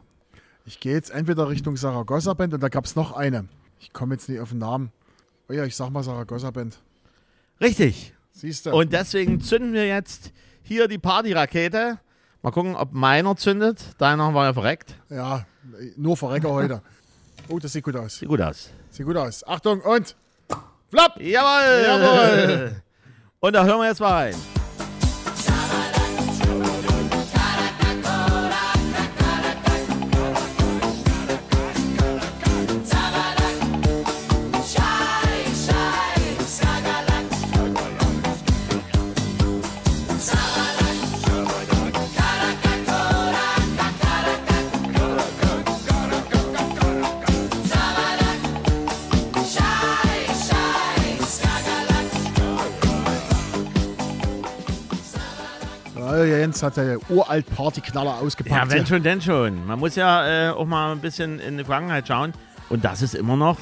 Ich gehe jetzt entweder Richtung Saragossa Band und da gab es noch eine. Ich komme jetzt nicht auf den Namen. Oh ja, ich sag mal Saragossa Band. richtig. Siehst du? Und deswegen zünden wir jetzt hier die Partyrakete. Mal gucken, ob meiner zündet. Deiner war ja verreckt. Ja, nur Verrecker heute. [laughs] Oh, das sieht gut aus. Sieht gut aus. Sieht gut aus. Achtung und flapp! Jawohl! Jawohl! Und da hören wir jetzt mal rein. Jens hat der uralt Partyknaller ausgepackt. Ja, wenn schon, denn schon. Man muss ja äh, auch mal ein bisschen in die Vergangenheit schauen. Und das ist immer noch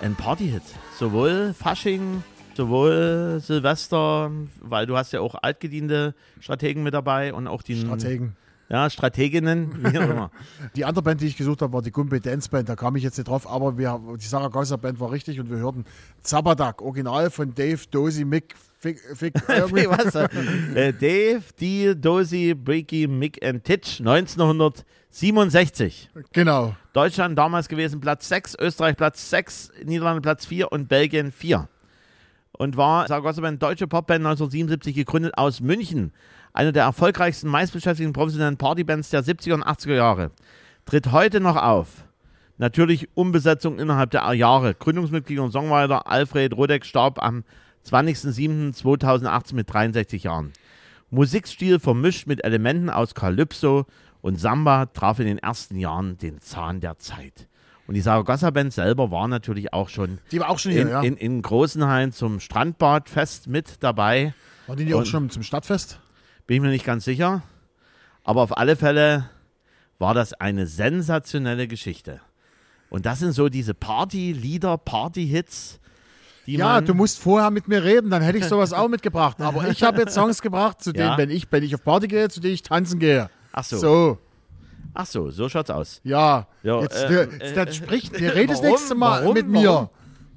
ein Partyhit. Sowohl Fasching, sowohl Silvester, weil du hast ja auch altgediente Strategen mit dabei und auch die Strategen. Ja, Strateginnen, wie auch immer. [laughs] Die andere Band, die ich gesucht habe, war die Gumbe Dance Band. Da kam ich jetzt nicht drauf, aber wir, die Saragossa Band war richtig und wir hörten Zabadak, Original von Dave, Dozy, Mick, Fick, Fick [laughs] irgendwie. Was? äh, Dave, D, Dozy, Breaky, Mick and Titch, 1967. genau. Deutschland damals gewesen Platz 6, Österreich Platz 6, Niederlande Platz 4 und Belgien 4. Und war Saragossa Band, deutsche Popband 1977 gegründet aus München. Eine der erfolgreichsten, meistbeschäftigten professionellen Partybands der 70er und 80er Jahre. Tritt heute noch auf. Natürlich Umbesetzung innerhalb der Jahre. Gründungsmitglied und Songwriter Alfred Rodeck starb am 20.07.2018 mit 63 Jahren. Musikstil vermischt mit Elementen aus Calypso und Samba traf in den ersten Jahren den Zahn der Zeit. Und die Saragossa Band selber war natürlich auch schon Die war auch schon hier, in, ja. in, in Großenhain zum Strandbadfest mit dabei. Waren die nicht auch schon zum Stadtfest? Bin ich mir nicht ganz sicher. Aber auf alle Fälle war das eine sensationelle Geschichte. Und das sind so diese Party-Lieder, Party-Hits, Ja, du musst vorher mit mir reden, dann hätte ich [laughs] sowas auch mitgebracht. Aber ich habe jetzt Songs gebracht, zu denen, Ja. wenn ich, wenn ich auf Party gehe, zu denen ich tanzen gehe. Ach so. So, Ach so, so schaut's aus. ja. Ja, jetzt, äh, äh, der spricht, der redet das nächste Mal Warum? mit mir. Warum?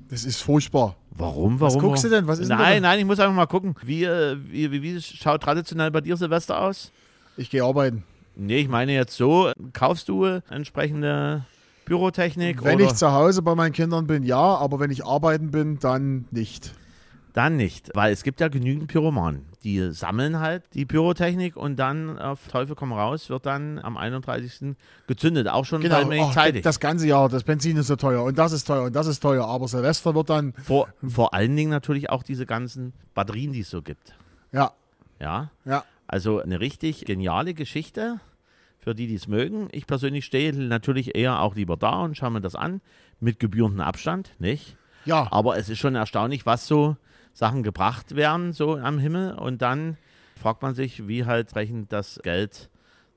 Das ist furchtbar. Warum, warum? guckst du denn? Was ist denn nein, da? nein, ich muss einfach mal gucken. Wie, äh, wie, wie, wie schaut traditionell bei dir Silvester aus? Ich gehe arbeiten. Nee, ich meine jetzt so, kaufst du äh, entsprechende Pyrotechnik Wenn oder ich zu Hause bei meinen Kindern bin, ja, aber wenn ich arbeiten bin, dann nicht. dann nicht? Weil es gibt ja genügend Pyromanen. Die sammeln halt die Pyrotechnik und dann auf Teufel komm raus wird dann am 31. gezündet. Auch schon Genau, bei oh, zeitig. das ganze Jahr, das Benzin ist so teuer und das ist teuer und das ist teuer, aber Silvester wird dann, vor, vor allen Dingen natürlich auch diese ganzen Batterien, die es so gibt. ja, Ja, ja. Also eine richtig geniale Geschichte für die, die es mögen. Ich persönlich stehe natürlich eher auch lieber da und schaue mir das an mit gebührendem Abstand, nicht? Ja, Aber es ist schon erstaunlich, was so Sachen gebracht werden, so am Himmel. Und dann fragt man sich, wie halt entsprechend das Geld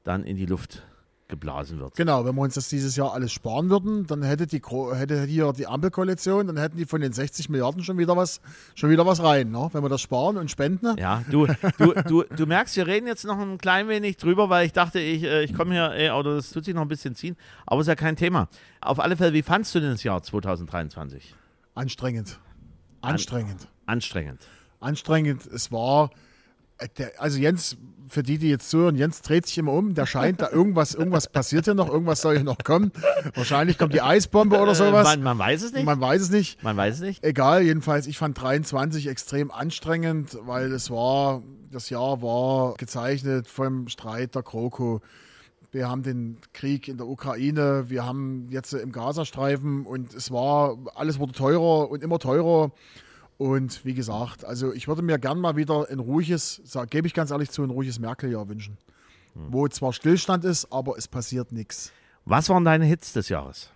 dann in die Luft geblasen wird. Genau, wenn wir uns das dieses Jahr alles sparen würden, dann hätte die hätte hier die Ampelkoalition, dann hätten die von den 60 Milliarden schon wieder was, schon wieder was rein, ne? Wenn wir das sparen und spenden. Ja, du, du, du, du merkst, wir reden jetzt noch ein klein wenig drüber, weil ich dachte, ich, äh, ich komme hier, äh, oder das tut sich noch ein bisschen ziehen, aber ist ja kein Thema. Auf alle Fälle, wie fandst du denn das Jahr 2023? Anstrengend. Anstrengend. Anstrengend. Anstrengend. Es war, also Jens, für die, die jetzt zuhören, Jens dreht sich immer um, der scheint da irgendwas, irgendwas passiert hier noch, irgendwas soll hier noch kommen. Wahrscheinlich kommt die Eisbombe oder Äh, sowas. man, man weiß es nicht. Man, Man weiß es nicht. weiß es nicht. Egal, jedenfalls, ich fand 23 extrem anstrengend, weil es war, das Jahr war gezeichnet vom Streit der Kroko. Wir haben den Krieg in der Ukraine, wir haben jetzt im Gazastreifen und es war, alles wurde teurer und immer teurer. Und wie gesagt, also ich würde mir gern mal wieder ein ruhiges, gebe ich ganz ehrlich zu, ein ruhiges Merkel-Jahr wünschen. Wo zwar Stillstand ist, aber es passiert nichts. Was waren deine Hits des Jahres?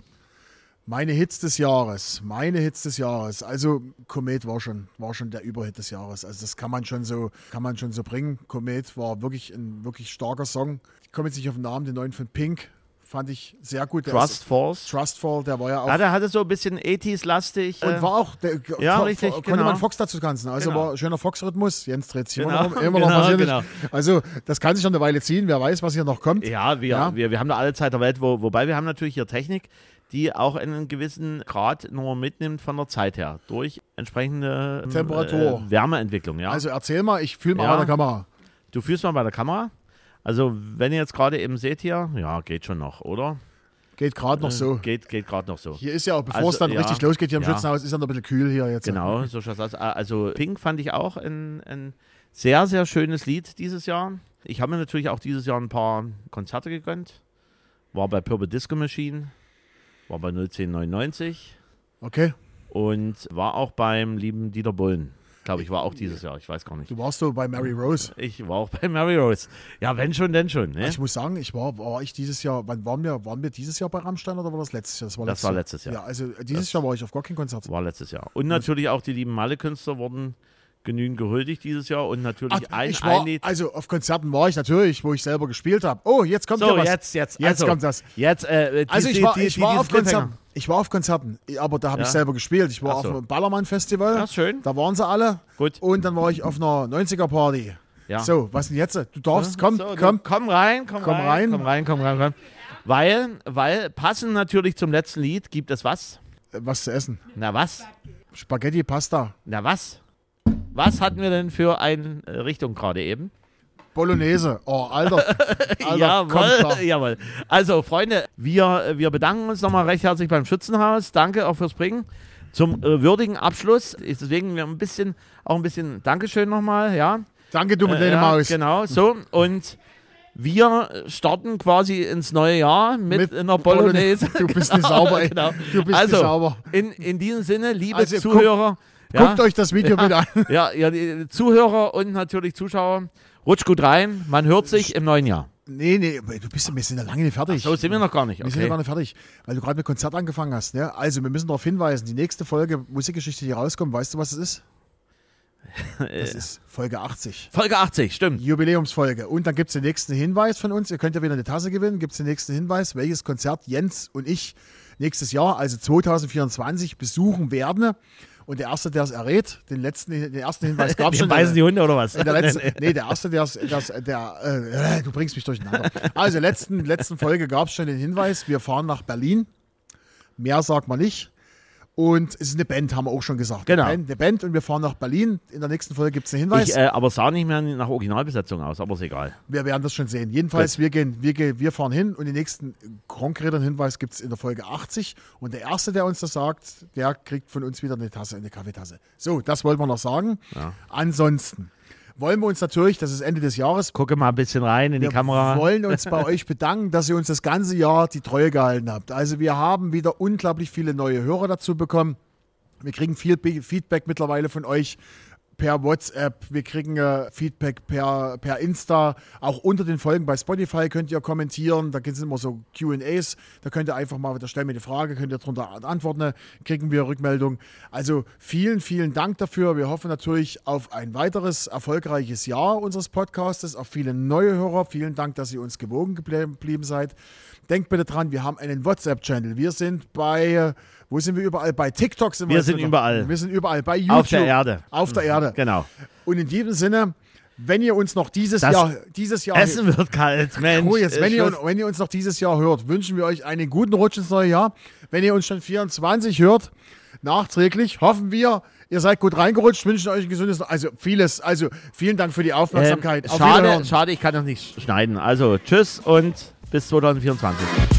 Meine Hits des Jahres, meine Hits des Jahres. Also Komet war schon, war schon der Überhit des Jahres. Also das kann man schon so, kann man schon so bringen. Komet war wirklich ein wirklich starker Song. Ich komme jetzt nicht auf den Namen, den neuen von Pink fand ich sehr gut. Der Trust ist, Falls? Trustfall, der war ja auch Ja, der hatte so ein bisschen 80s-lastig. und äh, war auch, der, ja, ko- richtig, konnte genau. man Fox dazu tanzen. Also Genau. war schöner Fox-Rhythmus. Jens dreht sich Genau, immer noch, immer noch [laughs] genau, genau. Also das kann sich noch eine Weile ziehen. Wer weiß, was hier noch kommt. Ja, wir, Ja. Wir, wir haben da alle Zeit der Welt, wo, wobei wir haben natürlich hier Technik, die auch einen gewissen Grad nur mitnimmt von der Zeit her, durch entsprechende ähm, Temperatur. Äh, Wärmeentwicklung. Ja? Also erzähl mal, ich fühle mal Ja. bei der Kamera. du führst mal bei der Kamera. Also wenn ihr jetzt gerade eben seht hier, ja, geht schon noch, oder? Geht gerade noch so. Geht, geht gerade noch so. Hier ist ja auch, bevor Also, es dann ja. richtig losgeht hier im Ja. Schützenhaus, ist ja noch ein bisschen kühl hier jetzt. Genau, so schaut's aus. Also Pink fand ich auch ein, ein sehr, sehr schönes Lied dieses Jahr. Ich habe mir natürlich auch dieses Jahr ein paar Konzerte gegönnt. War bei Purple Disco Machine, war bei 01099 Okay. und war auch beim lieben Dieter Bullen. Glaube ich, war auch dieses Jahr. Ich weiß gar nicht. Du warst so bei Mary Rose. Ich war auch bei Mary Rose. Ja, wenn schon, denn schon. Ne? Ich muss sagen, ich war, war ich dieses Jahr, wann waren wir, waren wir dieses Jahr bei Rammstein oder war das letztes Jahr? Das war Das war letztes Jahr. Ja, also dieses Jahr war ich auf gar kein Konzert. War letztes Jahr. Und natürlich auch die lieben Malle-Künstler wurden genügend gehuldigt dieses Jahr und natürlich Ach, ein, ich war, ein Lied. also auf Konzerten war ich natürlich, wo ich selber gespielt habe. Oh, jetzt kommt So, ja was. jetzt, jetzt. Jetzt also, kommt das. Jetzt, äh, die, Also ich war, die- ich die- war diesen auf Konzerten. Ich war auf Konzerten, aber da habe ich Ja. selber gespielt. Ich war so. auf einem Ballermann-Festival. Ja, schön. Da waren sie alle. Gut. Und dann war ich auf einer 90er-Party. Ja. So, was denn jetzt? Du darfst, komm, So, komm. komm rein, komm, Komm rein, rein. komm rein, komm rein, komm. Weil, weil passend natürlich zum letzten Lied gibt es was? Äh, Was zu essen. Na was? Spaghetti, Pasta, Na was? Was hatten wir denn für eine äh, Richtung gerade eben? Bolognese. Oh, Alter. [laughs] Alter jawohl, jawohl. Also, Freunde, wir, wir bedanken uns nochmal recht herzlich beim Schützenhaus. Danke auch fürs Bringen. Zum äh, würdigen Abschluss. Ist deswegen wir ein bisschen, auch ein bisschen Dankeschön nochmal, ja. Danke, du mit ja, Maus. Genau, so. Und Wir starten quasi ins neue Jahr mit, Mit einer Bolognese. Du bist nicht [laughs] sauber, ey. genau. Du bist also, nicht sauber. In, in diesem Sinne, liebe Also, guck- Zuhörer, ja, Guckt euch das Video bitte an. ja, ja, die Zuhörer und natürlich Zuschauer, rutscht gut rein. Man hört sich im neuen Jahr. Nee, nee, du bist, wir sind ja lange nicht fertig. So sind wir noch gar nicht. Wir sind ja Okay. gar nicht fertig, weil du gerade mit Konzert angefangen hast. Ne? Also, wir müssen darauf hinweisen, die nächste Folge Musikgeschichte, die rauskommt, weißt du, was es ist? [laughs] Das ist Folge 80. Folge 80, stimmt. Jubiläumsfolge. Und dann gibt es den nächsten Hinweis von uns. Ihr könnt ja wieder eine Tasse gewinnen. Gibt es den nächsten Hinweis, welches Konzert Jens und ich nächstes Jahr, also 2024, besuchen werden. Und der Erste, der es errät, den, letzten, den ersten Hinweis gab es [laughs] schon. beißen die Hunde oder was? Der letzten, [laughs] nee, der erste, der, der, der äh, du bringst mich durcheinander. Also, letzten, letzten Folge gab es schon den Hinweis, wir fahren nach Berlin. Mehr sagt man nicht. Und es ist eine Band, haben wir auch schon gesagt. Genau. Eine Band, eine Band und wir fahren nach Berlin. In der nächsten Folge gibt es einen Hinweis. Ich, äh, aber sah nicht mehr nach Originalbesetzung aus, aber ist egal. wir werden das schon sehen. Jedenfalls, wir, gehen, wir, gehen, wir fahren hin und den nächsten konkreten Hinweis gibt es in der Folge 80. Und der Erste, der uns das sagt, der kriegt von uns wieder eine Tasse, eine Kaffeetasse. So, das wollten wir noch sagen. Ansonsten wollen wir uns natürlich, das ist Ende des Jahres, Gucke mal ein bisschen rein in die Wir Kamera. wollen uns bei [laughs] euch bedanken, dass ihr uns das ganze Jahr die Treue gehalten habt. Also wir haben wieder unglaublich viele neue Hörer dazu bekommen. Wir kriegen viel Feedback mittlerweile von euch per WhatsApp, wir kriegen äh, Feedback per, per Insta, auch unter den Folgen bei Spotify könnt ihr kommentieren, da gibt es immer so Q&As, da könnt ihr einfach mal, da stellen wir die Frage, könnt ihr darunter antworten, kriegen wir Rückmeldung. Also vielen, vielen Dank dafür. Wir hoffen natürlich auf ein weiteres erfolgreiches Jahr unseres Podcastes, auf viele neue Hörer. Vielen Dank, dass ihr uns gewogen geblieben seid. Denkt bitte dran, wir haben einen WhatsApp-Channel. Wir sind bei, wo sind wir überall? Bei TikTok sind wir. Wir sind wieder. überall. Wir sind überall. Bei YouTube. Auf der Erde. Auf der Erde. Genau. Und in diesem Sinne, wenn ihr uns noch dieses Das Jahr, dieses Jahr, Essen wird kalt, [laughs] Mensch. Oh, jetzt, wenn, ihr, wenn ihr uns noch dieses Jahr hört, wünschen wir euch einen guten Rutsch ins neue Jahr. Wenn ihr uns schon 24 hört, nachträglich, hoffen wir, ihr seid gut reingerutscht, wünschen euch ein gesundes, also vieles, also vielen Dank für die Aufmerksamkeit. Ähm, Auf schade, schade, ich kann das nicht schneiden. Also tschüss und bis 2024.